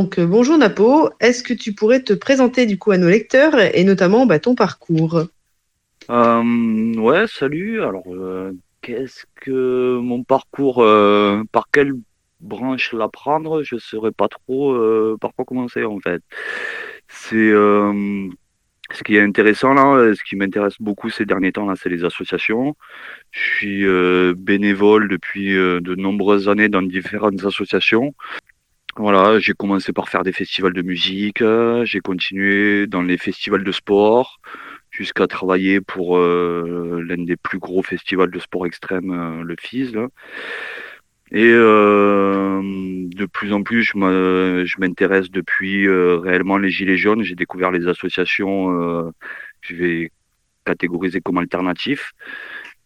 donc bonjour Napo, est-ce que tu pourrais te présenter du coup à nos lecteurs et notamment bah, ton parcours? Ouais, salut. Alors, qu'est-ce que mon parcours, par quelle branche la prendre Je ne saurais pas trop par quoi commencer en fait. C'est ce qui est intéressant là, euh, ce qui m'intéresse beaucoup ces derniers temps là, c'est les associations. Je suis euh, bénévole depuis euh, de nombreuses années dans différentes associations. Voilà, j'ai commencé par faire des festivals de musique, j'ai continué dans les festivals de sport, jusqu'à travailler pour l'un des plus gros festivals de sport extrême, le FIS. Et euh, de plus en plus, je m'intéresse depuis euh, réellement les Gilets jaunes. J'ai découvert les associations, euh, je vais catégoriser comme alternatifs.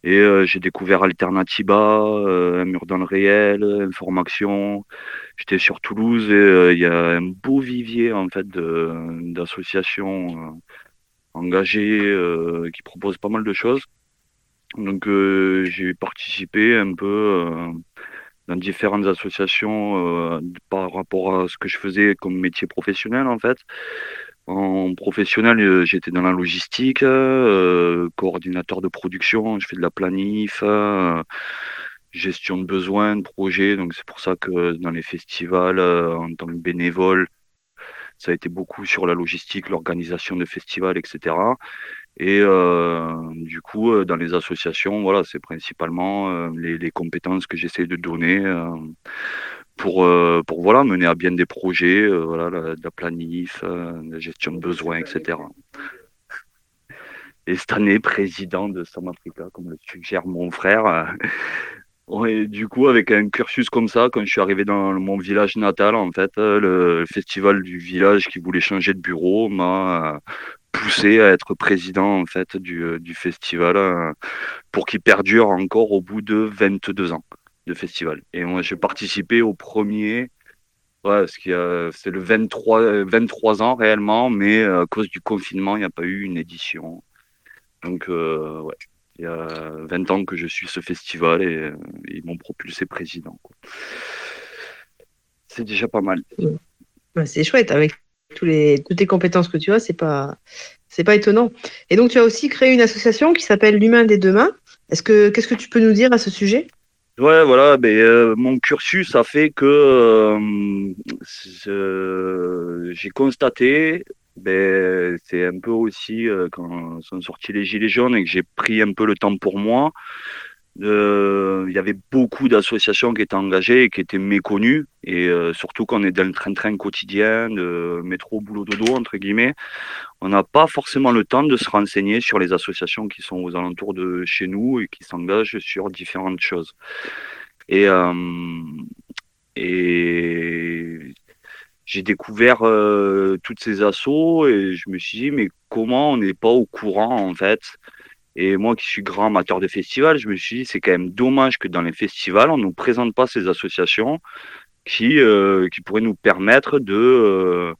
Et j'ai découvert Alternativa, Un mur dans le réel, Information. J'étais sur Toulouse et il y a un beau vivier en fait d'associations engagées qui proposent pas mal de choses. Donc j'ai participé un peu dans différentes associations euh, par rapport à ce que je faisais comme métier professionnel en fait. En professionnel, euh, j'étais dans la logistique, euh, coordinateur de production, je fais de la planif, gestion de besoins, de projets. Donc c'est pour ça que dans les festivals, en tant que bénévole, ça a été beaucoup sur la logistique, l'organisation de festivals, etc. Et euh, du coup, euh, dans les associations, voilà, c'est principalement euh, les, compétences que j'essaie de donner pour, pour voilà, mener à bien des projets, voilà, la, la planif, la gestion de besoins, etc. Et cette année, président de Sam Africa, comme le suggère mon frère. Ouais, du coup, avec un cursus comme ça, quand je suis arrivé dans mon village natal, en fait, le festival du village qui voulait changer de bureau m'a poussé à être président en fait du, euh, du festival euh, pour qu'il perdure encore au bout de 22 ans de festival. Et moi, j'ai participé au premier, ouais, c'est le 23, 23 ans réellement, mais euh, à cause du confinement, il n'y a pas eu une édition. Donc, ouais, il y a 20 ans que je suis ce festival et ils m'ont propulsé président. C'est déjà pas mal. c'est chouette avec tous les, toutes les compétences que tu as, c'est pas, c'est pas étonnant. Et donc, tu as aussi créé une association qui s'appelle l'Humain des Demain. Est-ce que, qu'est-ce que tu peux nous dire à ce sujet? Ouais, voilà, ben, euh, mon cursus a fait que euh, j'ai constaté, ben, c'est un peu aussi euh, quand sont sortis les Gilets jaunes et que j'ai pris un peu le temps pour moi, il y avait beaucoup d'associations qui étaient engagées et qui étaient méconnues. Et euh, surtout qu'on est dans le train-train quotidien, de métro, boulot, dodo, entre guillemets, on n'a pas forcément le temps de se renseigner sur les associations qui sont aux alentours de chez nous et qui s'engagent sur différentes choses. Et, euh, j'ai découvert euh, toutes ces assos et je me suis dit, mais comment on n'est pas au courant, en fait? Et moi qui suis grand amateur de festivals, je me suis dit c'est quand même dommage que dans les festivals, on ne nous présente pas ces associations qui, euh, qui pourraient nous permettre de, euh,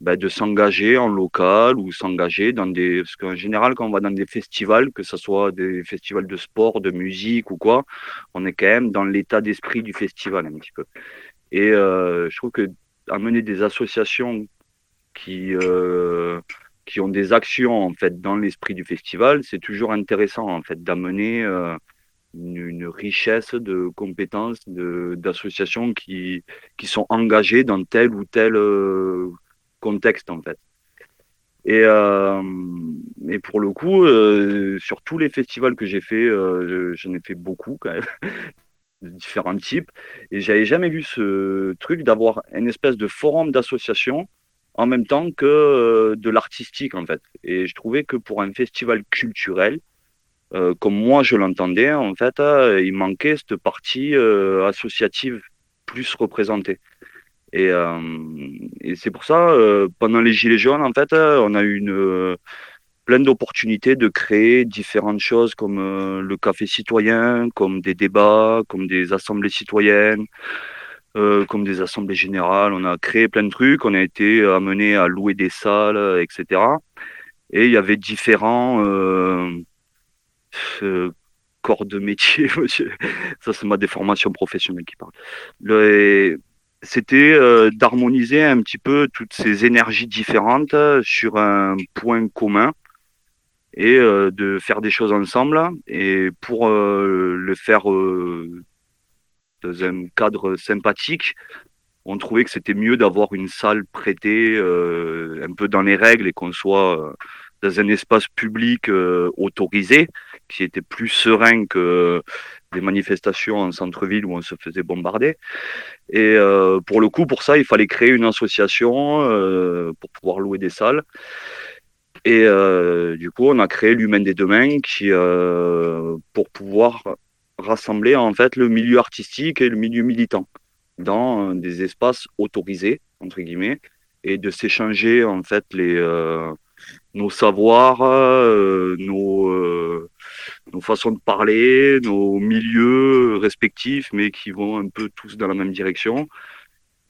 bah, de s'engager en local ou s'engager dans des... Parce qu'en général, quand on va dans des festivals, que ce soit des festivals de sport, de musique ou quoi, on est quand même dans l'état d'esprit du festival un petit peu. Et euh, je trouve que amener des associations qui qui ont des actions en fait dans l'esprit du festival, c'est toujours intéressant en fait d'amener euh, une, richesse de compétences, d'associations qui, qui sont engagées dans tel ou tel euh, contexte en fait. Et, euh, pour le coup, euh, sur tous les festivals que j'ai fait, j'en ai fait beaucoup quand même, de différents types, et j'avais jamais vu ce truc d'avoir une espèce de forum d'associations en même temps que euh, de l'artistique en fait. Et je trouvais que pour un festival culturel, euh, comme moi je l'entendais, en fait, euh, il manquait cette partie associative plus représentée. Et, c'est pour ça, pendant les Gilets jaunes, en fait, on a eu une, plein d'opportunités de créer différentes choses comme le café citoyen, comme des débats, comme des assemblées citoyennes, euh, comme des assemblées générales. On a créé plein de trucs. On a été amené à louer des salles, etc. Et il y avait différents euh, euh corps de métier. Ça, c'est ma déformation professionnelle qui parle. Le, c'était d'harmoniser un petit peu toutes ces énergies différentes sur un point commun et de faire des choses ensemble. Et pour le faire dans un cadre sympathique, on trouvait que c'était mieux d'avoir une salle prêtée un peu dans les règles et qu'on soit dans un espace public autorisé, qui était plus serein que des manifestations en centre-ville où on se faisait bombarder. Et euh, pour le coup, pour ça, il fallait créer une association euh, pour pouvoir louer des salles. Et euh, du coup, on a créé l'Humain des Demain qui, pour pouvoir rassembler en fait le milieu artistique et le milieu militant dans des espaces autorisés entre guillemets et de s'échanger en fait les nos savoirs, nos nos façons de parler, nos milieux respectifs, mais qui vont un peu tous dans la même direction.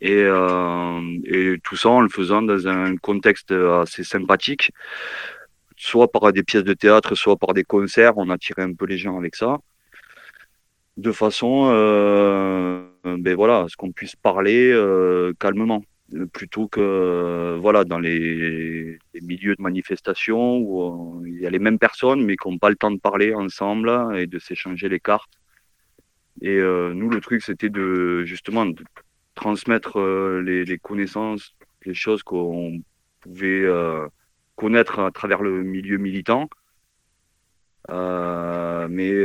Euh, et tout ça en le faisant dans un contexte assez sympathique, soit par des pièces de théâtre, soit par des concerts. On attirait un peu les gens avec ça, de façon, euh, ben voilà, ce qu'on puisse parler euh, calmement plutôt que euh, voilà dans les, milieux de manifestation où il y a les mêmes personnes mais qui n'ont pas le temps de parler ensemble et de s'échanger les cartes. Et euh, nous, le truc, c'était de justement de transmettre les, connaissances, les choses qu'on pouvait connaître à travers le milieu militant. mais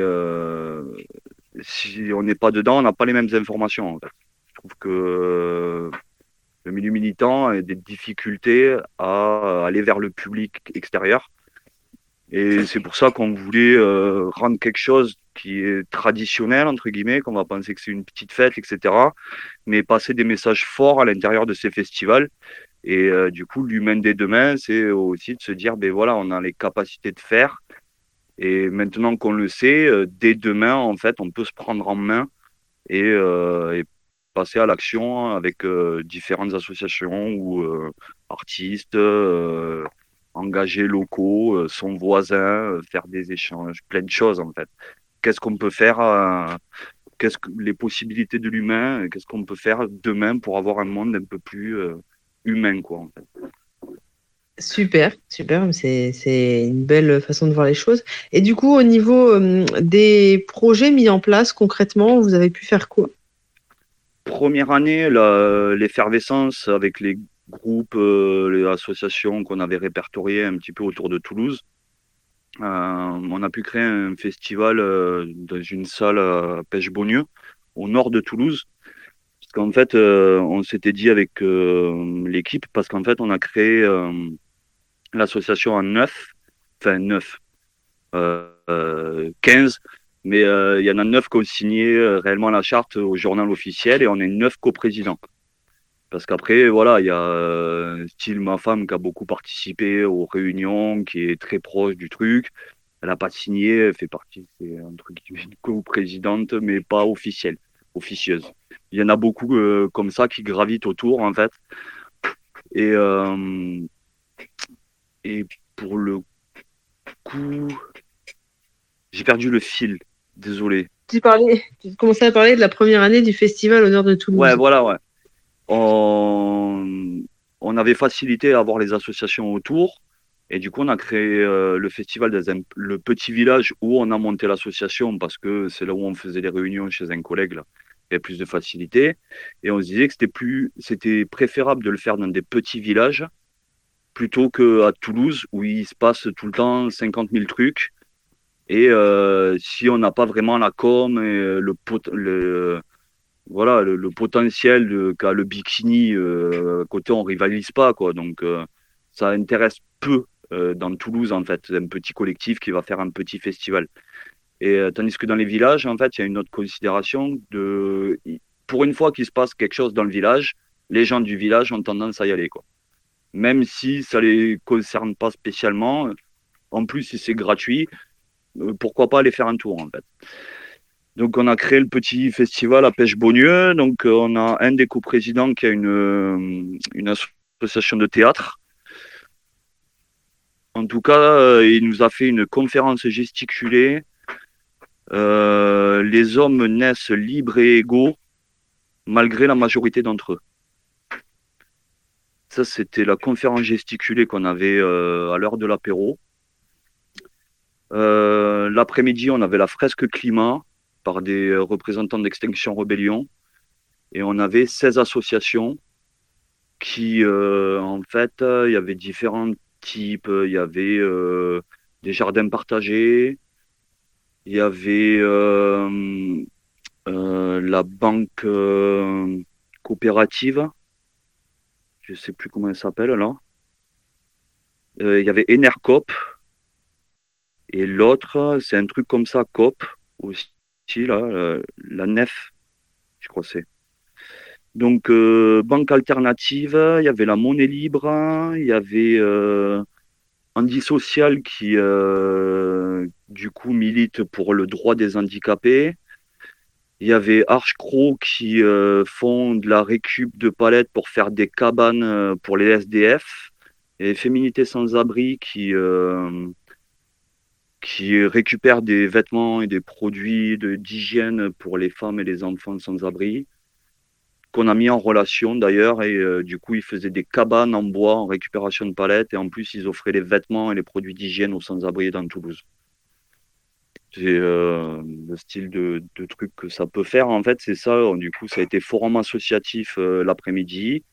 si on n'est pas dedans, on n'a pas les mêmes informations. Je trouve que le milieu militant a des difficultés à aller vers le public extérieur. Et c'est pour ça qu'on voulait euh, rendre quelque chose qui est traditionnel, entre guillemets, qu'on va penser que c'est une petite fête, etc. Mais passer des messages forts à l'intérieur de ces festivals. Et euh, du coup, l'humain des demain, c'est aussi de se dire, ben voilà, on a les capacités de faire. Et maintenant qu'on le sait, euh, dès demain, en fait, on peut se prendre en main et, et passer à l'action avec euh, différentes associations ou euh, artistes, euh, engagés locaux, son voisin, faire des échanges, plein de choses en fait. Qu'est-ce qu'on peut faire Qu'est-ce que les possibilités de l'humain Qu'est-ce qu'on peut faire demain pour avoir un monde un peu plus humain quoi en fait. Super, super, c'est une belle façon de voir les choses. Et du coup, au niveau des projets mis en place concrètement, vous avez pu faire quoi? Première année, l'effervescence avec les groupes, euh, les associations qu'on avait répertoriées un petit peu autour de Toulouse. Euh, on a pu créer un festival euh, dans une salle à Pêche-Beaunieu, au nord de Toulouse. Parce qu'en fait, on s'était dit avec l'équipe, parce qu'en fait, on a créé l'association en neuf, enfin neuf, 15 mais euh, il y en a neuf qui ont signé euh, réellement la charte au journal officiel et on est neuf coprésidents. Parce qu'après, voilà, il y a euh, style ma femme qui a beaucoup participé aux réunions, qui est très proche du truc. Elle n'a pas signé, elle fait partie, c'est un truc coprésidente, mais pas officielle, officieuse. Il y en a beaucoup comme ça qui gravitent autour, en fait. Et, et pour le coup, j'ai perdu le fil. Désolé. Tu parlais, tu commençais à parler de la première année du festival nord de Toulouse. Ouais, voilà, ouais. On, on avait facilité à avoir les associations autour. Et du coup, on a créé euh, le festival dans le petit village où on a monté l'association parce que c'est là où on faisait les réunions chez un collègue. Là. Il y avait plus de facilité. Et on se disait que c'était plus, c'était préférable de le faire dans des petits villages plutôt qu'à Toulouse où il se passe tout le temps 50 000 trucs. Et euh, si on n'a pas vraiment la com et euh, le, voilà le, potentiel qu'a le bikini euh, côté on rivalise pas quoi. Donc ça intéresse peu dans Toulouse en fait. Un petit collectif qui va faire un petit festival. Et tandis que dans les villages en fait il y a une autre considération de pour une fois qu'il se passe quelque chose dans le village les gens du village ont tendance à y aller quoi même si ça les concerne pas spécialement en plus si c'est gratuit euh, pourquoi pas aller faire un tour en fait. Donc on a créé le petit festival à Pêche-Beaunieu. Donc euh, on a un des coprésidents qui a une, euh, une association de théâtre. En tout cas, il nous a fait une conférence gesticulée. les hommes naissent libres et égaux. malgré la majorité d'entre eux. Ça, c'était la conférence gesticulée qu'on avait à l'heure de l'apéro. L'après-midi, on avait la fresque climat par des représentants d'Extinction Rebellion. Et on avait 16 associations qui, en fait, il y avait différents types. Il y avait des jardins partagés, il y avait euh, euh, la banque euh, coopérative, je sais plus comment elle s'appelle là. il y avait Enercop, et l'autre, c'est un truc comme ça, COP, aussi, là, la nef, je crois c'est. Donc, banque alternative, il y avait la monnaie libre, il y avait Andy Social qui, euh, du coup, milite pour le droit des handicapés. Il y avait Arch Crow qui euh, font de la récup de palettes pour faire des cabanes euh, pour les SDF. Et Féminité sans abri qui, qui récupère des vêtements et des produits d'hygiène pour les femmes et les enfants sans abri qu'on a mis en relation d'ailleurs. Et euh, du coup, ils faisaient des cabanes en bois en récupération de palettes. Et en plus, ils offraient les vêtements et les produits d'hygiène aux sans-abri dans Toulouse. C'est euh, le style de, de, truc que ça peut faire. En fait, c'est ça. Du coup, ça a été forum associatif euh, l'après-midi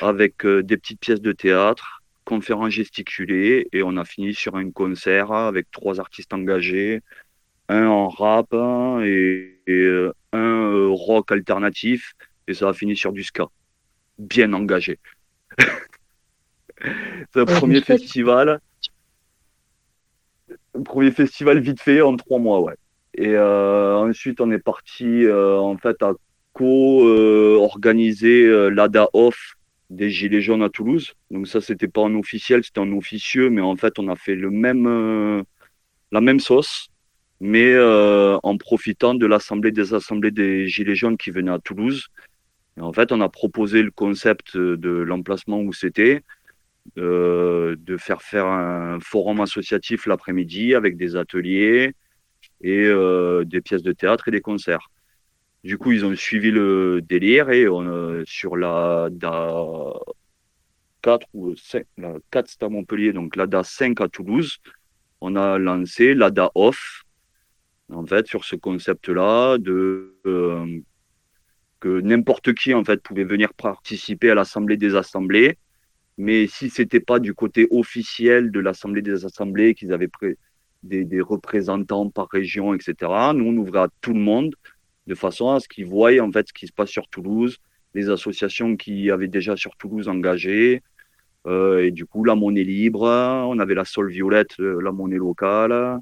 avec des petites pièces de théâtre, conférences gesticulées. Et on a fini sur un concert avec trois artistes engagés, un en rap et un rock alternatif et ça a fini sur du ska. Bien engagé. c'est un premier festival. Premier festival vite fait en trois mois, ouais. Et euh, ensuite, on est parti euh, en fait à co-organiser euh, l'ADA Off des Gilets jaunes à Toulouse. Donc ça, c'était pas un officiel, c'était un officieux, mais en fait, on a fait le même, la même sauce, mais en profitant de l'assemblée des assemblées des Gilets jaunes qui venaient à Toulouse en fait, on a proposé le concept de l'emplacement où c'était, de faire faire un forum associatif l'après-midi avec des ateliers et euh, des pièces de théâtre et des concerts. Du coup, ils ont suivi le délire et on, sur la DA 4 ou 5, la 4 c'est à Montpellier, donc la DA 5 à Toulouse, on a lancé l'ADA Off, en fait, sur ce concept-là de euh, que n'importe qui en fait pouvait venir participer à l'assemblée des assemblées. Mais si c'était pas du côté officiel de l'assemblée des assemblées, qu'ils avaient des, représentants par région, etc. Nous on ouvrait à tout le monde de façon à ce qu'ils voient en fait ce qui se passe sur Toulouse, les associations qui avaient déjà sur Toulouse engagées. Euh, et du coup, la monnaie libre, on avait la sol violette, euh, la monnaie locale.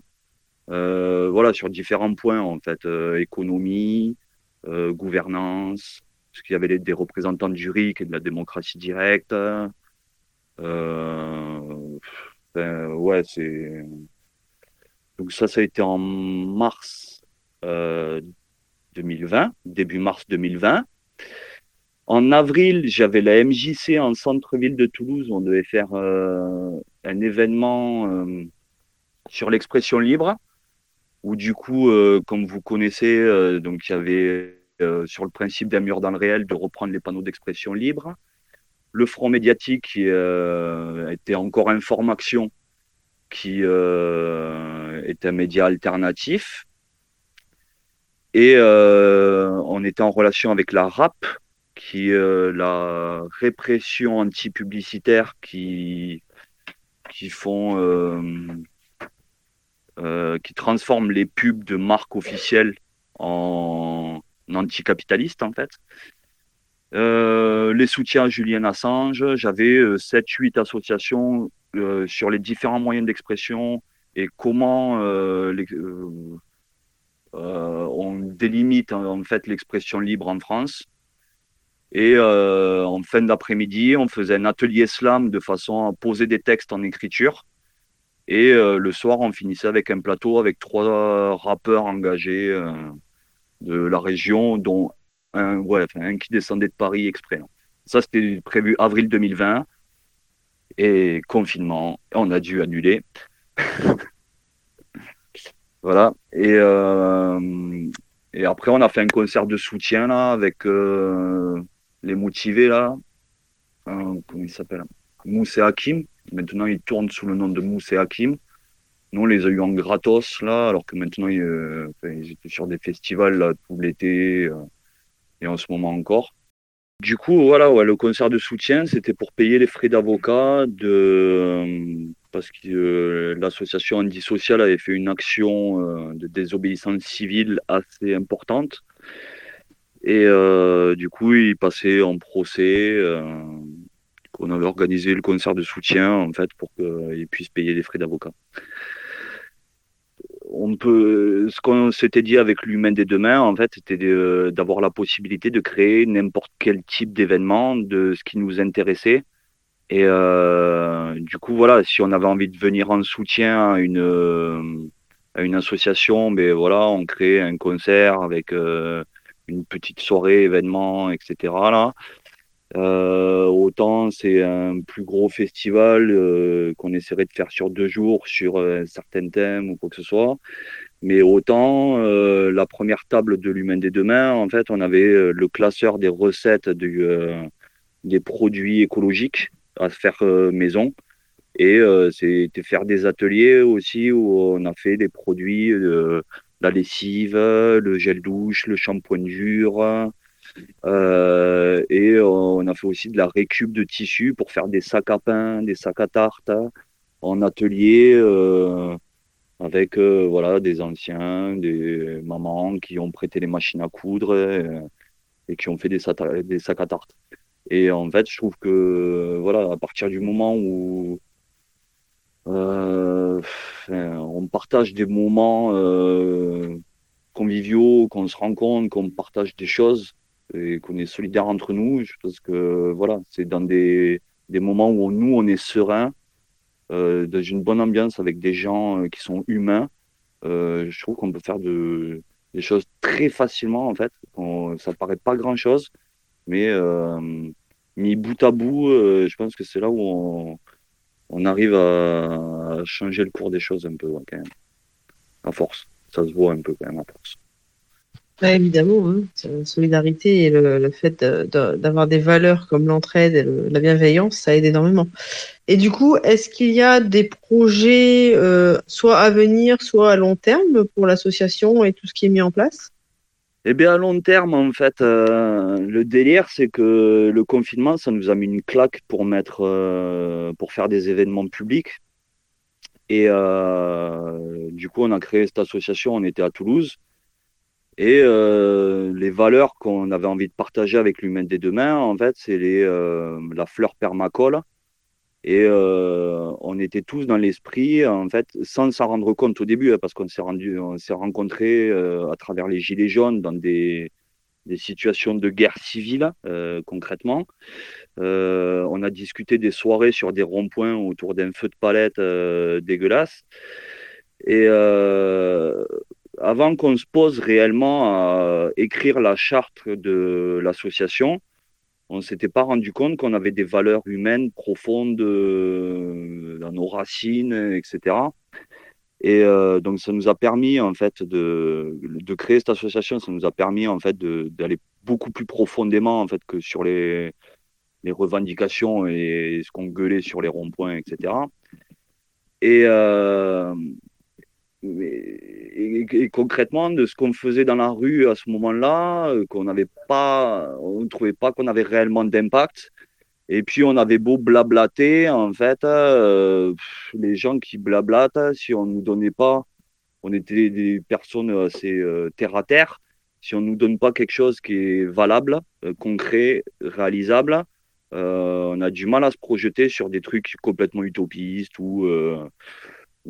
Euh, voilà, sur différents points en fait, économie, gouvernance, parce qu'il y avait des représentants du RIC et de la démocratie directe. Euh, ouais, c'est. Donc ça, ça a été en mars 2020, euh, début mars 2020. En avril, j'avais la MJC en centre-ville de Toulouse. On devait faire un événement sur l'expression libre où du coup, euh, comme vous connaissez, euh, donc il y avait euh, sur le principe d'un mur dans le réel de reprendre les panneaux d'expression libre. Le front médiatique qui était encore Information, qui est un média alternatif. Et on était en relation avec la RAP, qui est la répression anti-publicitaire qui, euh, qui transforme les pubs de marques officielles en anticapitalistes en fait. Euh, les soutiens à Julien Assange, j'avais 7-8 euh, associations sur les différents moyens d'expression et comment on délimite en fait l'expression libre en France. Et en fin d'après-midi, on faisait un atelier slam de façon à poser des textes en écriture et euh, le soir, on finissait avec un plateau avec trois rappeurs engagés euh, de la région, dont un, ouais, un qui descendait de Paris exprès. Ça, c'était prévu avril 2020. Et confinement, on a dû annuler. voilà. Et, euh, et après, on a fait un concert de soutien là avec les motivés là. comment il s'appelle? Mousse Hakim. Maintenant, ils tournent sous le nom de Mousse Hakim. Nous, on les a eu en gratos là, alors que maintenant, ils, étaient sur des festivals tout l'été et en ce moment encore. Du coup, voilà, le concert de soutien, c'était pour payer les frais d'avocat de euh, parce que euh, l'association antisociale avait fait une action euh, de désobéissance civile assez importante. Et du coup, il passait en procès. on avait organisé le concert de soutien en fait pour qu'ils puissent payer les frais d'avocat on peut, ce qu'on s'était dit avec l'humain des demain, en fait, c'était d'avoir la possibilité de créer n'importe quel type d'événement de ce qui nous intéressait. Et euh, du coup, voilà, si on avait envie de venir en soutien à une, association, ben voilà, on crée un concert avec euh, une petite soirée, événement, etc. Là. Euh, autant c'est un plus gros festival euh, qu'on essaierait de faire sur deux jours sur un certain thème ou quoi que ce soit. Mais autant euh, la première table de l'humain des demain, en fait, on avait le classeur des recettes des produits écologiques à faire maison. Et c'était faire des ateliers aussi où on a fait des produits, la lessive, le gel douche, le shampoing dur, euh, et on a fait aussi de la récup de tissus pour faire des sacs à pain, des sacs à tarte en atelier euh, avec euh, voilà des anciens, des mamans qui ont prêté les machines à coudre et, qui ont fait des, des sacs à tarte. Et en fait, je trouve que voilà, à partir du moment où on partage des moments conviviaux, qu'on se rencontre, qu'on partage des choses, et qu'on est solidaire entre nous. Je pense que voilà, c'est dans des, des, moments où nous, on est serein, euh, dans une bonne ambiance avec des gens euh, qui sont humains. Euh, je trouve qu'on peut faire de, des choses très facilement, en fait. On, ça paraît pas grand-chose, mais euh, mis bout à bout, je pense que c'est là où on, arrive à, changer le cours des choses un peu, quand même. À force. Ça se voit un peu, quand même, à force évidemment, hein. la solidarité et le, fait d'avoir des valeurs comme l'entraide et la bienveillance, ça aide énormément. Et du coup, est-ce qu'il y a des projets euh, soit à venir, soit à long terme pour l'association et tout ce qui est mis en place? Eh bien, à long terme, en fait, euh, le délire, c'est que le confinement, ça nous a mis une claque pour mettre, euh, pour faire des événements publics. Et du coup, on a créé cette association. On était à Toulouse. Et euh, les valeurs qu'on avait envie de partager avec l'humain des demain, en fait, c'est euh, la fleur permacole. Et euh, on était tous dans l'esprit, en fait, sans s'en rendre compte au début, hein, parce qu'on s'est rendu, on s'est rencontrés à travers les gilets jaunes dans des, des situations de guerre civile, concrètement. on a discuté des soirées sur des ronds-points autour d'un feu de palette dégueulasse. Et avant qu'on se pose réellement à écrire la charte de l'association, on ne s'était pas rendu compte qu'on avait des valeurs humaines profondes euh, dans nos racines, etc. Et euh, donc ça nous a permis en fait de, de, créer cette association, ça nous a permis en fait d'aller beaucoup plus profondément en fait que sur les, les revendications et ce qu'on gueulait sur les ronds-points, etc. Et, euh, et, concrètement, de ce qu'on faisait dans la rue à ce moment-là, euh, qu'on n'avait pas, on ne trouvait pas qu'on avait réellement d'impact. Et puis on avait beau blablater, en fait, euh, les gens qui blablatent, si on nous donnait pas, on était des personnes assez euh, terre à terre. Si on nous donne pas quelque chose qui est valable, concret, réalisable, on a du mal à se projeter sur des trucs complètement utopistes ou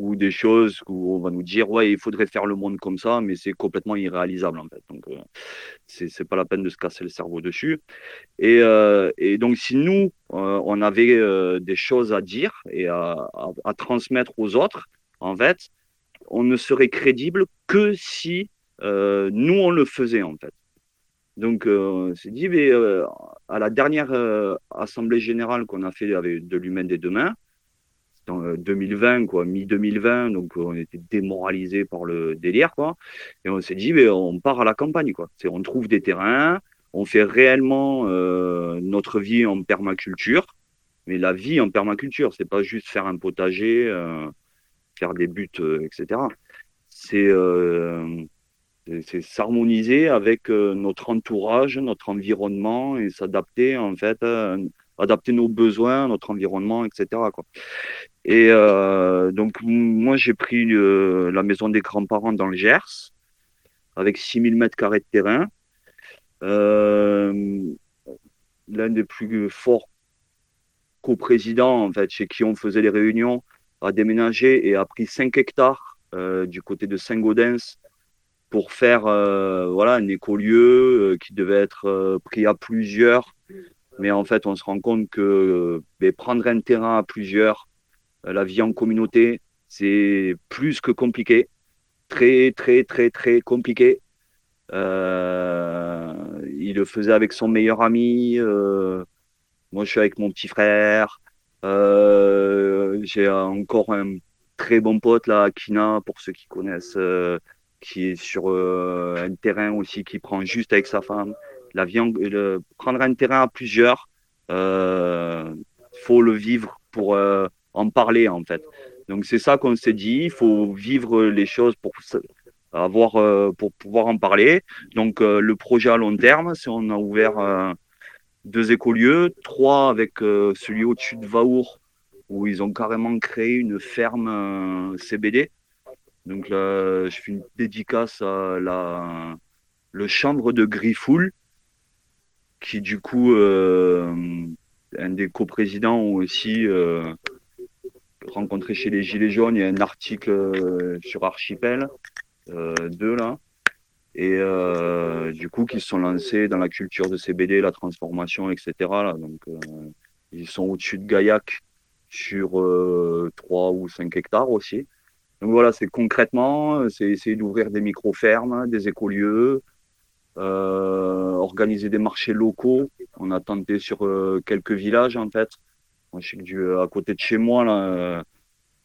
ou des choses où on va nous dire ouais il faudrait faire le monde comme ça mais c'est complètement irréalisable en fait. Donc euh, c'est pas la peine de se casser le cerveau dessus. Et, euh, et donc si nous euh, on avait euh, des choses à dire et à, à, transmettre aux autres en fait on ne serait crédible que si nous on le faisait en fait. Donc on s'est dit mais à la dernière assemblée générale qu'on a fait avec de l'humain des demain en 2020, quoi, mi-2020, donc on était démoralisé par le délire, quoi. Et on s'est dit, mais on part à la campagne, quoi. C'est, on trouve des terrains, on fait réellement notre vie en permaculture, mais la vie en permaculture, c'est pas juste faire un potager, faire des buts, etc. C'est s'harmoniser avec euh, notre entourage, notre environnement et s'adapter en fait, euh, adapter nos besoins, notre environnement, etc. Et euh, donc moi j'ai pris la maison des grands-parents dans le Gers avec 6000 mètres carrés de terrain. L'un des plus forts coprésidents en fait chez qui on faisait les réunions a déménagé et a pris 5 hectares du côté de Saint-Gaudens pour faire euh, voilà, un écolieu euh, qui devait être euh, pris à plusieurs. Mais en fait, on se rend compte que ben, prendre un terrain à plusieurs, la vie en communauté, c'est plus que compliqué. Très, très, très, très compliqué. il le faisait avec son meilleur ami. moi, je suis avec mon petit frère. J'ai encore un très bon pote là, Akina, pour ceux qui connaissent qui est sur euh, un terrain aussi qui prend juste avec sa femme. La prendre un terrain à plusieurs, euh, faut le vivre pour euh, en parler en fait. Donc c'est ça qu'on s'est dit, il faut vivre les choses pour avoir euh, pour pouvoir en parler. Donc le projet à long terme, c'est on a ouvert deux écolieux, trois avec celui au-dessus de Vaour où ils ont carrément créé une ferme CBD donc là, je fais une dédicace à la, chambre de Griffoul, qui du coup, euh, un des coprésidents aussi euh, rencontré chez les Gilets jaunes. Il y a un article euh, sur Archipel, euh, deux là. Et euh, du coup, qui se sont lancés dans la culture de CBD, la transformation, etc. Donc, ils sont au-dessus de Gaillac sur 3 ou 5 hectares aussi. Donc voilà, c'est concrètement, c'est essayer d'ouvrir des micro-fermes, des écolieux, euh, organiser des marchés locaux. On a tenté sur euh, quelques villages en fait. Je sais que à côté de chez moi, là, euh,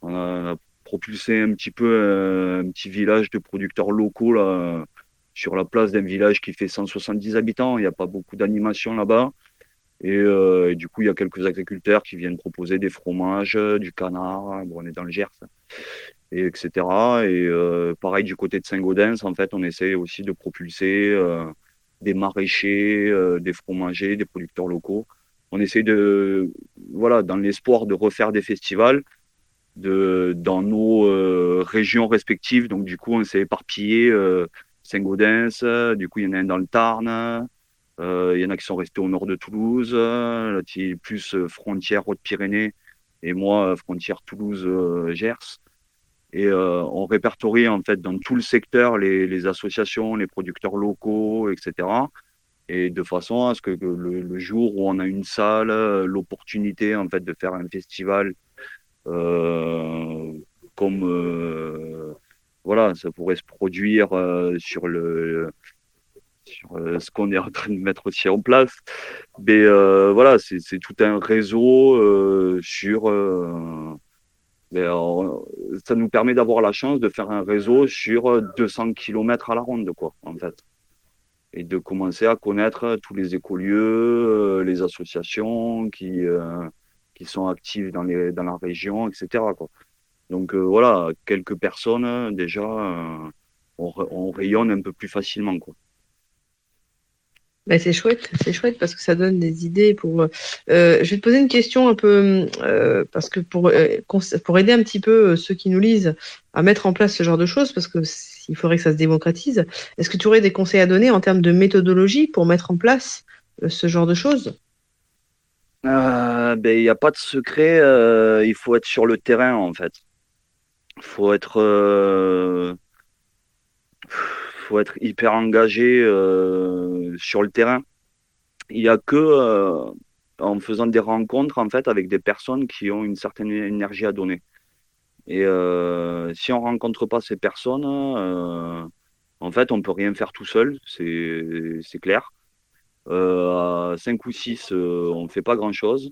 on a propulsé un petit peu euh, un petit village de producteurs locaux là, sur la place d'un village qui fait 170 habitants. Il n'y a pas beaucoup d'animation là-bas. Et, et, du coup, il y a quelques agriculteurs qui viennent proposer des fromages, du canard. Bon, on est dans le Gers et etc. Et euh, pareil du côté de Saint-Gaudens, en fait, on essaie aussi de propulser euh, des maraîchers, euh, des fromagers, des producteurs locaux. On essaie de, voilà, dans l'espoir de refaire des festivals de, dans nos régions respectives. Donc, du coup, on s'est éparpillé Saint-Gaudens, du coup, il y en a un dans le Tarn, il y en a qui sont restés au nord de Toulouse, là, plus frontière Haute-Pyrénées, et moi, frontière Toulouse-Gers. Et euh, on répertorie en fait dans tout le secteur les, les, associations, les producteurs locaux, etc. Et de façon à ce que le, le jour où on a une salle, l'opportunité en fait de faire un festival euh, comme euh, voilà, ça pourrait se produire euh, sur le sur euh, ce qu'on est en train de mettre aussi en place. Mais voilà, c'est tout un réseau sur ça nous permet d'avoir la chance de faire un réseau sur 200 km à la ronde, quoi, en fait. Et de commencer à connaître tous les écolieux, euh, les associations qui, euh, qui sont actives dans, la région, etc. Donc euh, voilà, quelques personnes, déjà, on, on, rayonne un peu plus facilement. Quoi. Bah, c'est chouette, c'est chouette parce que ça donne des idées pour. Euh, je vais te poser une question un peu euh, parce que pour euh, pour aider un petit peu euh, ceux qui nous lisent à mettre en place ce genre de choses parce que il faudrait que ça se démocratise. Est-ce que tu aurais des conseils à donner en termes de méthodologie pour mettre en place euh, ce genre de choses? Ben il n'y a pas de secret. il faut être sur le terrain en fait. Il faut être faut être hyper engagé euh, sur le terrain. Il n'y a que euh, en faisant des rencontres en fait avec des personnes qui ont une certaine énergie à donner. Et euh, si on rencontre pas ces personnes, en fait, on peut rien faire tout seul, c'est clair. à 5 ou 6, on ne fait pas grand-chose.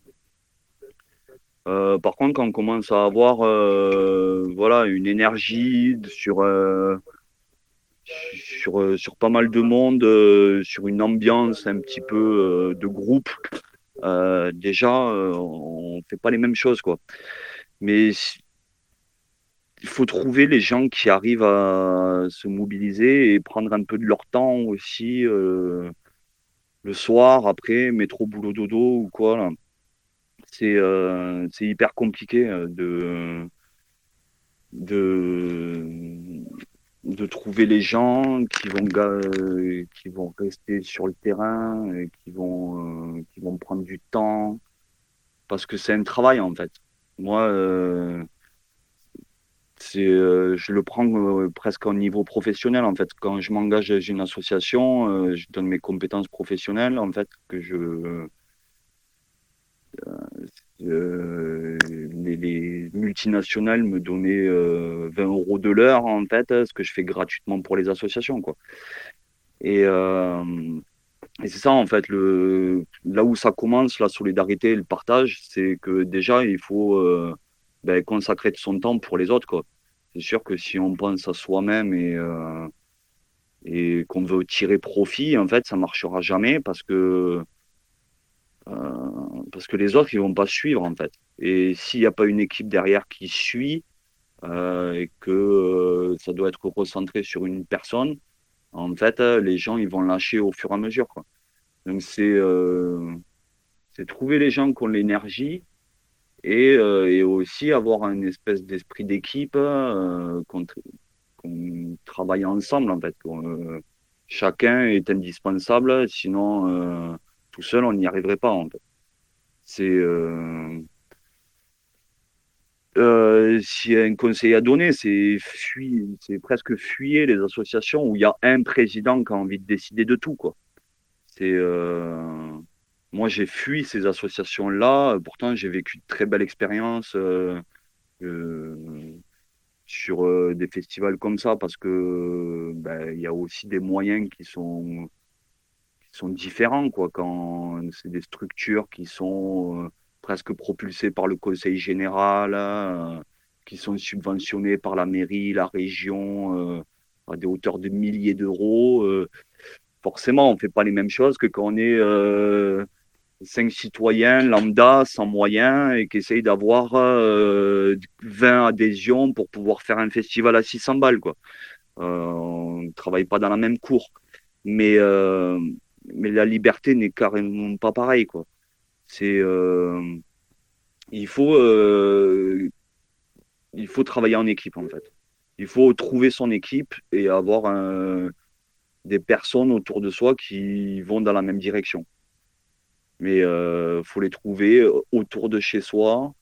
par contre, quand on commence à avoir voilà, une énergie sur, sur, sur pas mal de monde, sur une ambiance un petit peu de groupe, déjà, on fait pas les mêmes choses. Quoi. Mais il faut trouver les gens qui arrivent à se mobiliser et prendre un peu de leur temps aussi euh, le soir, après, métro, boulot, dodo ou quoi. C'est euh, hyper compliqué euh, de, de trouver les gens qui vont, qui vont rester sur le terrain, et qui, vont, qui vont prendre du temps. Parce que c'est un travail en fait. Moi, euh, je le prends euh, presque au niveau professionnel en fait. Quand je m'engage dans une association, euh, je donne mes compétences professionnelles en fait que je les, multinationales me donnaient 20 euros de l'heure en fait, ce que je fais gratuitement pour les associations quoi. Et, c'est ça en fait le là où ça commence la solidarité et le partage, c'est que déjà il faut ben, consacrer de son temps pour les autres c'est sûr que si on pense à soi-même et, euh, et qu'on veut tirer profit, en fait, ça marchera jamais parce que, euh, parce que les autres, ils vont pas suivre, en fait. Et s'il n'y a pas une équipe derrière qui suit euh, et que ça doit être recentré sur une personne, en fait, les gens, ils vont lâcher au fur et à mesure. Donc, c'est c'est trouver les gens qui ont l'énergie et, euh, et aussi avoir une espèce d'esprit d'équipe, euh, qu'on travaille ensemble en fait. Euh, chacun est indispensable, sinon tout seul on n'y arriverait pas en fait. C'est euh, s'il y a un conseil à donner, c'est c'est presque fuyer les associations où il y a un président qui a envie de décider de tout, quoi. C'est euh, moi, j'ai fui ces associations-là. Pourtant, j'ai vécu de très belles expériences euh, euh, sur euh, des festivals comme ça parce que ben, il y a aussi des moyens qui sont sont différents quoi. Quand c'est des structures qui sont presque propulsées par le Conseil général, qui sont subventionnées par la mairie, la région à des hauteurs de milliers d'euros. forcément, on fait pas les mêmes choses que quand on est cinq citoyens lambda sans moyens et qui essayent d'avoir euh, 20 adhésions pour pouvoir faire un festival à 600 balles. Quoi. Euh, on ne travaille pas dans la même cour. Mais, euh, mais la liberté n'est carrément pas pareil. Quoi. C'est, euh, il, faut, il faut travailler en équipe en fait. Il faut trouver son équipe et avoir des personnes autour de soi qui vont dans la même direction mais il euh, faut les trouver euh, autour de chez soi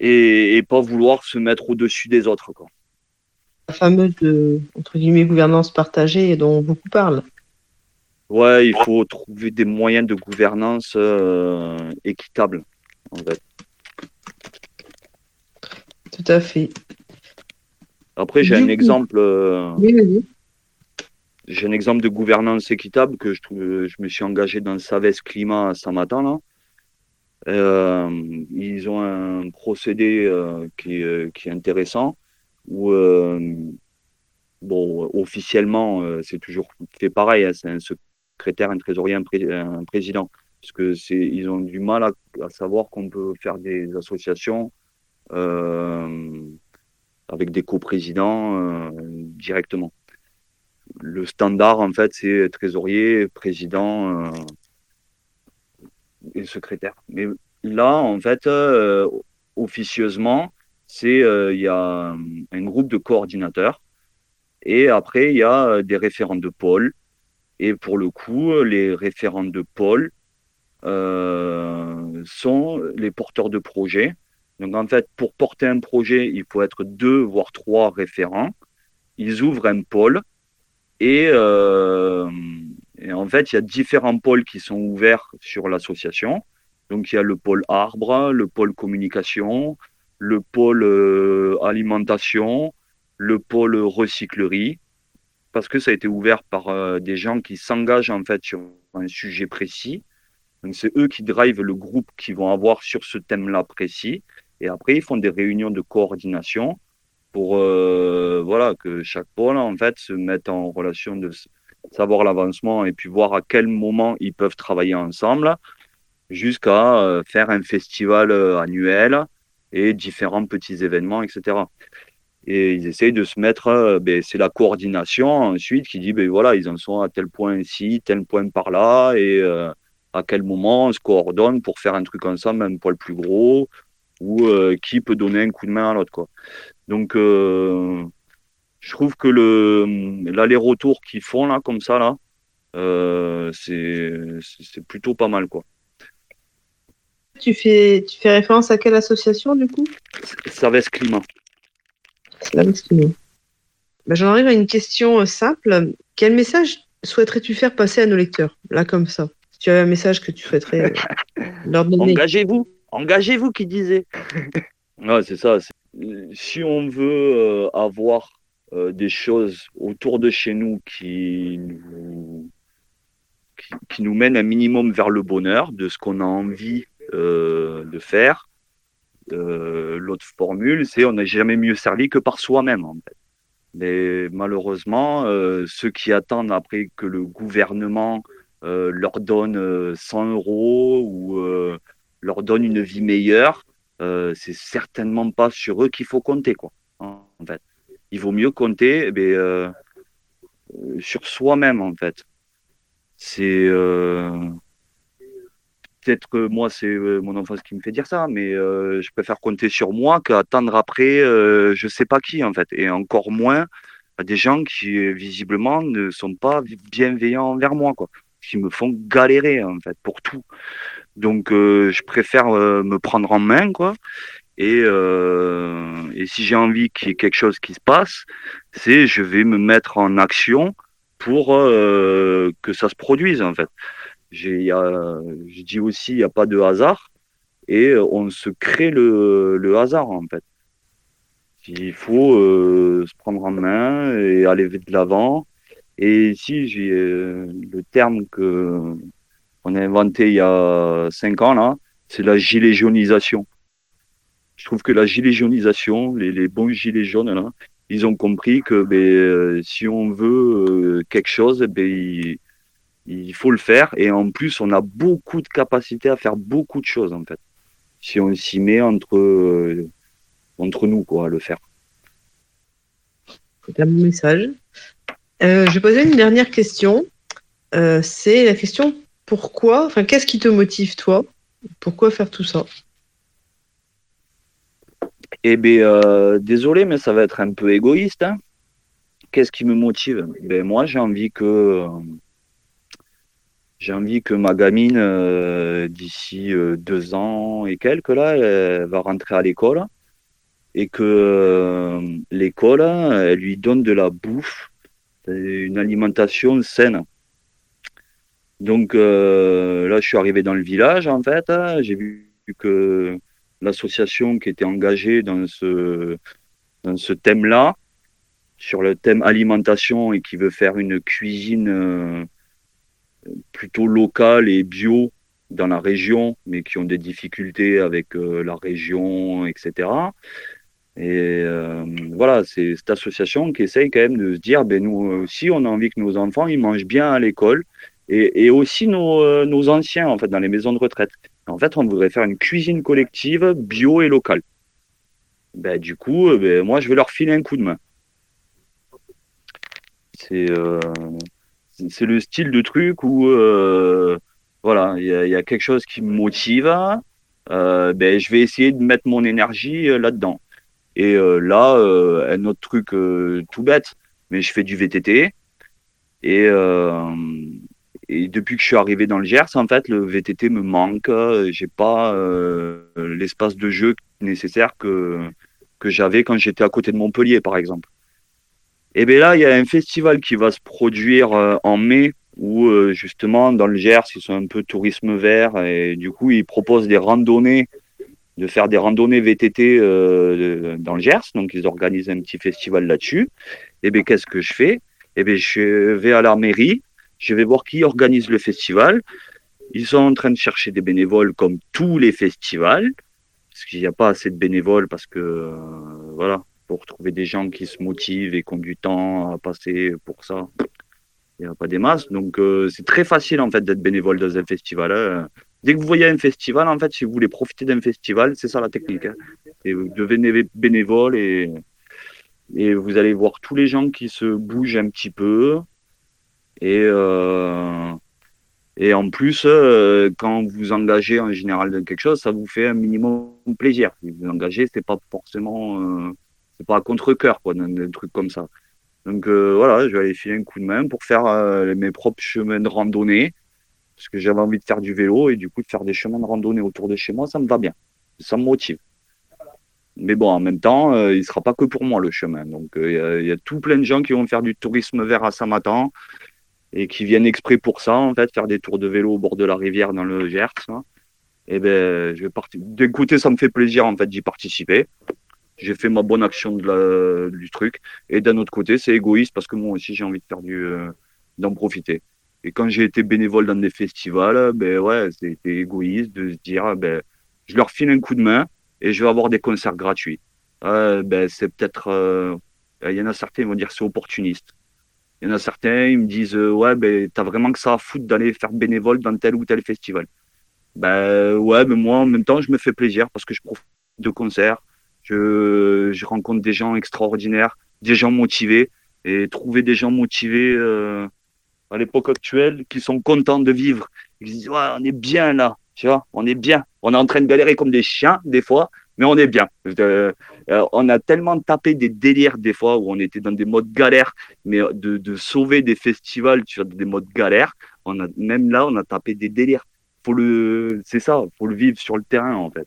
et, pas vouloir se mettre au-dessus des autres. Quoi. La fameuse euh, entre guillemets gouvernance partagée dont beaucoup parlent. Ouais, il faut trouver des moyens de gouvernance équitables, en fait. Tout à fait. Après, j'ai un exemple. Oui, oui j'ai un exemple de gouvernance équitable que je, je me suis engagé dans Savès Climat ce matin. Là. Euh, ils ont un procédé euh, qui, est, qui, est intéressant où, euh, bon, officiellement, c'est toujours fait pareil. Hein, c'est un secrétaire, un trésorier, un, président. Parce que c'est, ils ont du mal à, savoir qu'on peut faire des associations avec des coprésidents directement le standard, en fait, c'est trésorier, président euh, et secrétaire. Mais là, en fait, euh, officieusement, c'est euh, il y a un groupe de coordinateurs et après il y a des référents de pôle. Et pour le coup, les référents de pôle sont les porteurs de projets. Donc en fait, pour porter un projet, il faut être deux voire trois référents. Ils ouvrent un pôle euh, et, en fait, il y a différents pôles qui sont ouverts sur l'association. Donc, il y a le pôle arbre, le pôle communication, le pôle euh, alimentation, le pôle recyclerie, parce que ça a été ouvert par euh, des gens qui s'engagent en fait sur un sujet précis. Donc c'est eux qui drivent le groupe qu'ils vont avoir sur ce thème-là précis. Et après, ils font des réunions de coordination pour euh, voilà que chaque pôle en fait se mette en relation de savoir l'avancement et puis voir à quel moment ils peuvent travailler ensemble jusqu'à euh, faire un festival annuel et différents petits événements, etc. Et ils essayent de se mettre, ben, c'est la coordination ensuite qui dit, ben voilà, ils en sont à tel point ici, tel point par là, et à quel moment on se coordonne pour faire un truc ensemble, un poil plus gros, ou qui peut donner un coup de main à l'autre, quoi. Donc, euh, je trouve que le l'aller-retour qu'ils font là, comme ça, là, euh, c'est plutôt pas mal, quoi. Tu fais, tu fais référence à quelle association, du coup? Savès Climat. Ben, J'en arrive à une question euh, simple. Quel message souhaiterais-tu faire passer à nos lecteurs, là, comme ça Si tu avais un message que tu souhaiterais leur donner. Engagez-vous Engagez-vous, qui disait. ouais, c'est ça si on veut euh, avoir euh, des choses autour de chez nous qui nous, qui, nous mènent un minimum vers le bonheur de ce qu'on a envie euh, de faire, l'autre formule, c'est on n'est jamais mieux servi que par soi-même. Mais malheureusement, ceux qui attendent après que le gouvernement leur donne 100 euros ou leur donne une vie meilleure, euh, c'est certainement pas sur eux qu'il faut compter, quoi. En fait, il vaut mieux compter eh euh, sur soi-même, en fait. C'est euh, peut-être que moi, c'est mon enfance qui me fait dire ça, mais je préfère compter sur moi qu'attendre après, je sais pas qui, en fait, et encore moins à des gens qui visiblement ne sont pas bienveillants envers moi, quoi, qui me font galérer, en fait, pour tout. Donc, euh, je préfère euh, me prendre en main, quoi. Et, euh, et si j'ai envie qu'il y ait quelque chose qui se passe, c'est je vais me mettre en action pour que ça se produise, en fait. Je dis aussi, il n'y a pas de hasard et on se crée le, le hasard, en fait. Il faut se prendre en main et aller de l'avant. Et si j'ai le terme que on a inventé il y a cinq ans, là, c'est la gilet jaunisation. Je trouve que la gilet jaunisation, les, bons gilets jaunes, là, ils ont compris que ben, euh, si on veut euh, quelque chose, ben, il, faut le faire. Et en plus, on a beaucoup de capacité à faire beaucoup de choses, en fait. Si on s'y met entre, euh, entre nous, quoi, à le faire. C'est un bon message. je vais poser une dernière question. c'est la question pourquoi, enfin, qu'est-ce qui te motive toi? Pourquoi faire tout ça? Eh bien, euh, désolé, mais ça va être un peu égoïste. Hein. Qu'est-ce qui me motive? Ben, Moi, j'ai envie que. J'ai envie que ma gamine, euh, d'ici euh, deux ans et quelques, là, elle va rentrer à l'école et que l'école, elle lui donne de la bouffe, une alimentation saine. Donc euh, là, je suis arrivé dans le village, en fait. J'ai vu que l'association qui était engagée dans ce, dans ce thème-là, sur le thème alimentation et qui veut faire une cuisine euh, plutôt locale et bio dans la région, mais qui ont des difficultés avec euh, la région, etc. Et voilà, c'est cette association qui essaye quand même de se dire, ben nous aussi, on a envie que nos enfants ils mangent bien à l'école et, aussi euh, nos, anciens en fait dans les maisons de retraite. En fait, on voudrait faire une cuisine collective bio et locale. Ben, du coup, euh, ben, moi, je vais leur filer un coup de main. C'est euh, c'est le style de truc où voilà, il y, a quelque chose qui me motive. ben, je vais essayer de mettre mon énergie là-dedans. Et là, un autre truc tout bête, mais je fais du VTT. Et, depuis que je suis arrivé dans le Gers, en fait, le VTT me manque. J'ai pas euh, l'espace de jeu nécessaire que j'avais quand j'étais à côté de Montpellier, par exemple. Et bien là, il y a un festival qui va se produire euh, en mai où euh, justement dans le Gers, ils sont un peu tourisme vert et du coup, ils proposent des randonnées, de faire des randonnées VTT dans le Gers. Donc, ils organisent un petit festival là-dessus. Et bien, qu'est-ce que je fais? Et bien, je vais à la mairie je vais voir qui organise le festival. Ils sont en train de chercher des bénévoles comme tous les festivals, parce qu'il n'y a pas assez de bénévoles, parce que euh, voilà, pour trouver des gens qui se motivent et qui ont du temps à passer pour ça, il n'y a pas des masses. Donc euh, c'est très facile en fait d'être bénévole dans un festival. Hein. Dès que vous voyez un festival, en fait, si vous voulez profiter d'un festival, c'est ça la technique. Hein. Et vous devenez bénévole et, et vous allez voir tous les gens qui se bougent un petit peu. Et, euh, et en plus, euh, quand vous engagez en général dans quelque chose, ça vous fait un minimum plaisir. vous engagez, c'est pas forcément, pas à contre-cœur, quoi, un, truc comme ça. Donc euh, voilà, je vais aller filer un coup de main pour faire mes propres chemins de randonnée, parce que j'avais envie de faire du vélo et du coup de faire des chemins de randonnée autour de chez moi, ça me va bien, ça me motive. Mais bon, en même temps, il il sera pas que pour moi le chemin. Donc il y, a tout plein de gens qui vont faire du tourisme vert à Samatan et qui viennent exprès pour ça, en fait, faire des tours de vélo au bord de la rivière dans le Gers. Hein. Et ben, je vais partir. D'écouter, ça me fait plaisir, en fait, d'y participer. J'ai fait ma bonne action de la, du truc. Et d'un autre côté, c'est égoïste parce que moi aussi, j'ai envie de faire du, euh, d'en profiter. Et quand j'ai été bénévole dans des festivals, ben ouais, c'était égoïste de se dire, ben, je leur file un coup de main et je vais avoir des concerts gratuits. Euh, ben, c'est peut-être, euh, il y en a certains qui vont dire c'est opportuniste. Il y en a certains, ils me disent euh, Ouais, ben, t'as vraiment que ça à foutre d'aller faire bénévole dans tel ou tel festival. Ben ouais, mais moi, en même temps, je me fais plaisir parce que je profite de concerts, je, je rencontre des gens extraordinaires, des gens motivés. Et trouver des gens motivés euh, à l'époque actuelle qui sont contents de vivre. Ils disent Ouais, on est bien là, tu vois, on est bien. On est en train de galérer comme des chiens, des fois, mais on est bien. Euh, euh, on a tellement tapé des délires des fois où on était dans des modes galères, mais de, sauver des festivals sur des modes galères, on a, même là, on a tapé des délires. Faut le, c'est ça, faut le vivre sur le terrain en fait,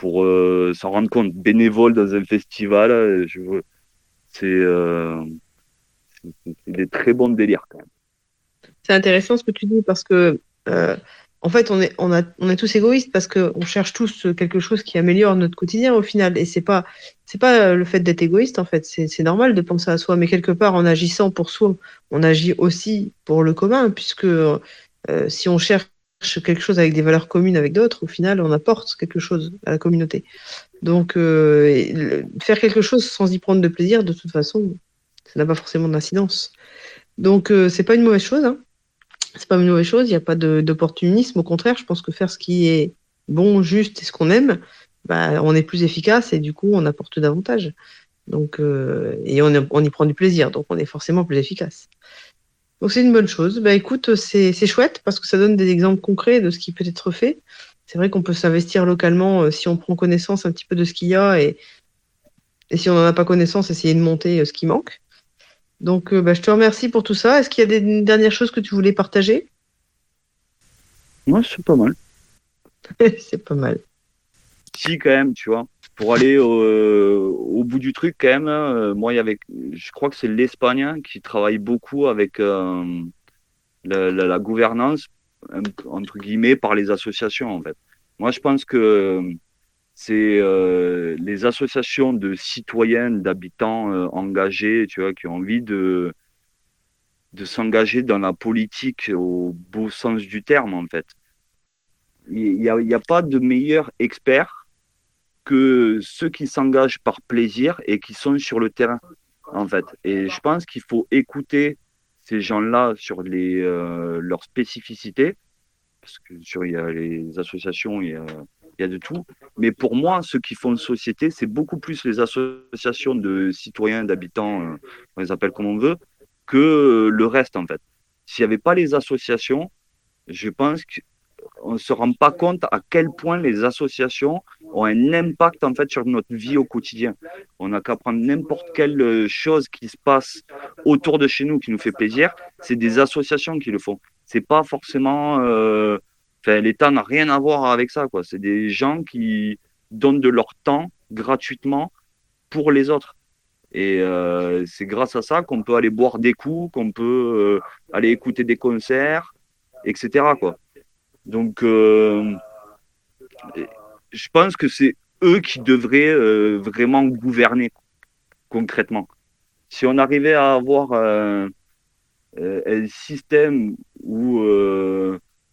pour euh, s'en rendre compte. Bénévole dans un festival, je veux, c'est, des très bons délires quand même. C'est intéressant ce que tu dis parce que en fait, on est, on, a, on est tous égoïstes parce qu'on cherche tous quelque chose qui améliore notre quotidien au final. Et c'est pas, c'est pas le fait d'être égoïste en fait. C'est normal de penser à soi, mais quelque part, en agissant pour soi, on agit aussi pour le commun, puisque euh, si on cherche quelque chose avec des valeurs communes avec d'autres, au final, on apporte quelque chose à la communauté. Donc, euh, faire quelque chose sans y prendre de plaisir, de toute façon, ça n'a pas forcément d'incidence. Donc, euh, c'est pas une mauvaise chose. Hein c'est pas une mauvaise chose, il n'y a pas d'opportunisme. Au contraire, je pense que faire ce qui est bon, juste et ce qu'on aime, bah, on est plus efficace et du coup, on apporte davantage. Donc, euh, et on, on, y prend du plaisir, donc on est forcément plus efficace. Donc c'est une bonne chose. Bah écoute, c'est chouette parce que ça donne des exemples concrets de ce qui peut être fait. C'est vrai qu'on peut s'investir localement euh, si on prend connaissance un petit peu de ce qu'il y a et, et si on n'en a pas connaissance, essayer de monter euh, ce qui manque. Donc, bah, je te remercie pour tout ça. Est-ce qu'il y a des dernières choses que tu voulais partager? Moi, c'est pas mal. c'est pas mal. Si, quand même, tu vois. Pour aller au, bout du truc, quand même, euh, moi, il je crois que c'est l'Espagne qui travaille beaucoup avec euh, la, gouvernance, entre guillemets, par les associations, en fait. Moi, je pense que c'est euh, les associations de citoyens, d'habitants euh, engagés, tu vois, qui ont envie de, de s'engager dans la politique au beau sens du terme, en fait. Il n'y a, a, pas de meilleur expert que ceux qui s'engagent par plaisir et qui sont sur le terrain, en fait. Et je pense qu'il faut écouter ces gens-là sur les, euh, leurs spécificités, parce que sur il y a les associations, il y a de tout. Mais pour moi, ceux qui font société, c'est beaucoup plus les associations de citoyens, d'habitants, euh, on les appelle comme on veut, que le reste, en fait. S'il n'y avait pas les associations, je pense qu'on ne se rend pas compte à quel point les associations ont un impact, en fait, sur notre vie au quotidien. On n'a qu'à prendre n'importe quelle euh, chose qui se passe autour de chez nous qui nous fait plaisir, c'est des associations qui le font. C'est pas forcément... Euh, l'État n'a rien à voir avec ça, quoi. C'est des gens qui donnent de leur temps gratuitement pour les autres. Et euh, c'est grâce à ça qu'on peut aller boire des coups, qu'on peut aller écouter des concerts, etc. Donc, euh, je pense que c'est eux qui devraient vraiment gouverner concrètement. Si on arrivait à avoir un système où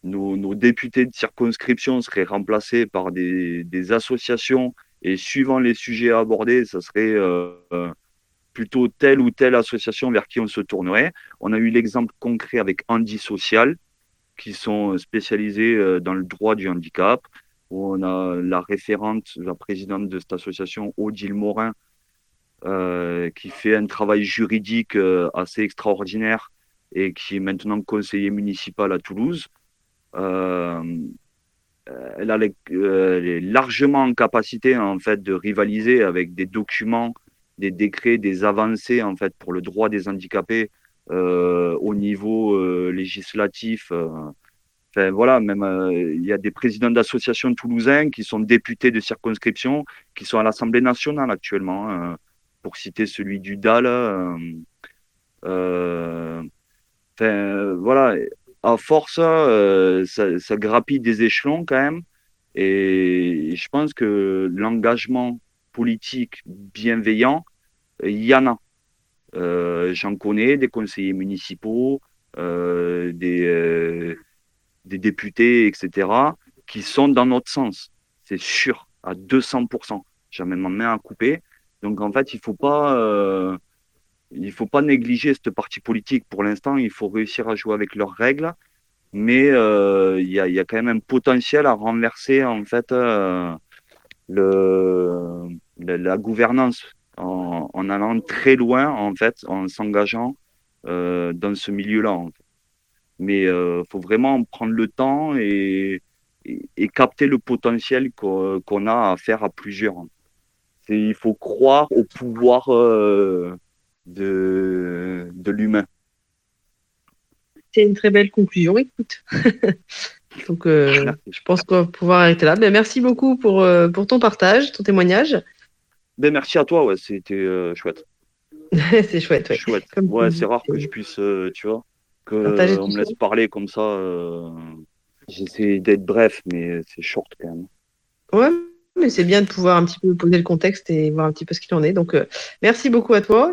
nos, députés de circonscription seraient remplacés par des, associations et suivant les sujets abordés, ça serait euh, plutôt telle ou telle association vers qui on se tournerait. On a eu l'exemple concret avec Andy Social, qui sont spécialisés euh, dans le droit du handicap, on a la référente, la présidente de cette association, Odile Morin, euh, qui fait un travail juridique assez extraordinaire et qui est maintenant conseiller municipal à Toulouse. Euh, elle, euh, est largement en capacité en fait de rivaliser avec des documents, des décrets, des avancées en fait pour le droit des handicapés euh, au niveau législatif. Enfin, voilà, même il y a des présidents d'associations toulousains qui sont députés de circonscription, qui sont à l'Assemblée nationale actuellement, hein, pour citer celui du DAL. voilà, à force, euh, ça, ça, grappille des échelons quand même. Et je pense que l'engagement politique bienveillant, il y en a. Euh, j'en connais des conseillers municipaux, euh, des, des députés, etc., qui sont dans notre sens. C'est sûr, à 200%. Jamais ma main à couper. Donc en fait, il faut faut pas négliger cette partie politique. Pour l'instant, il faut réussir à jouer avec leurs règles, mais euh, il y, a, quand même un potentiel à renverser en fait euh, le, la, gouvernance en, allant très loin en fait, en s'engageant euh, dans ce milieu-là. Mais il faut vraiment prendre le temps et, et, capter le potentiel qu'on a à faire à plusieurs. Il faut croire au pouvoir de, de l'humain. C'est une très belle conclusion, écoute. Donc, euh, je pense qu'on va pouvoir arrêter là. Ben, merci beaucoup pour, euh, pour ton partage, ton témoignage. Ben, merci à toi, ouais, c'était euh, chouette. c'est chouette, ouais. chouette. ouais, c'est rare que je puisse, tu vois, que on me laisse parler comme ça. J'essaie d'être bref, mais c'est short quand même. Ouais, mais c'est bien de pouvoir un petit peu poser le contexte et voir un petit peu ce qu'il en est. Donc, merci beaucoup à toi.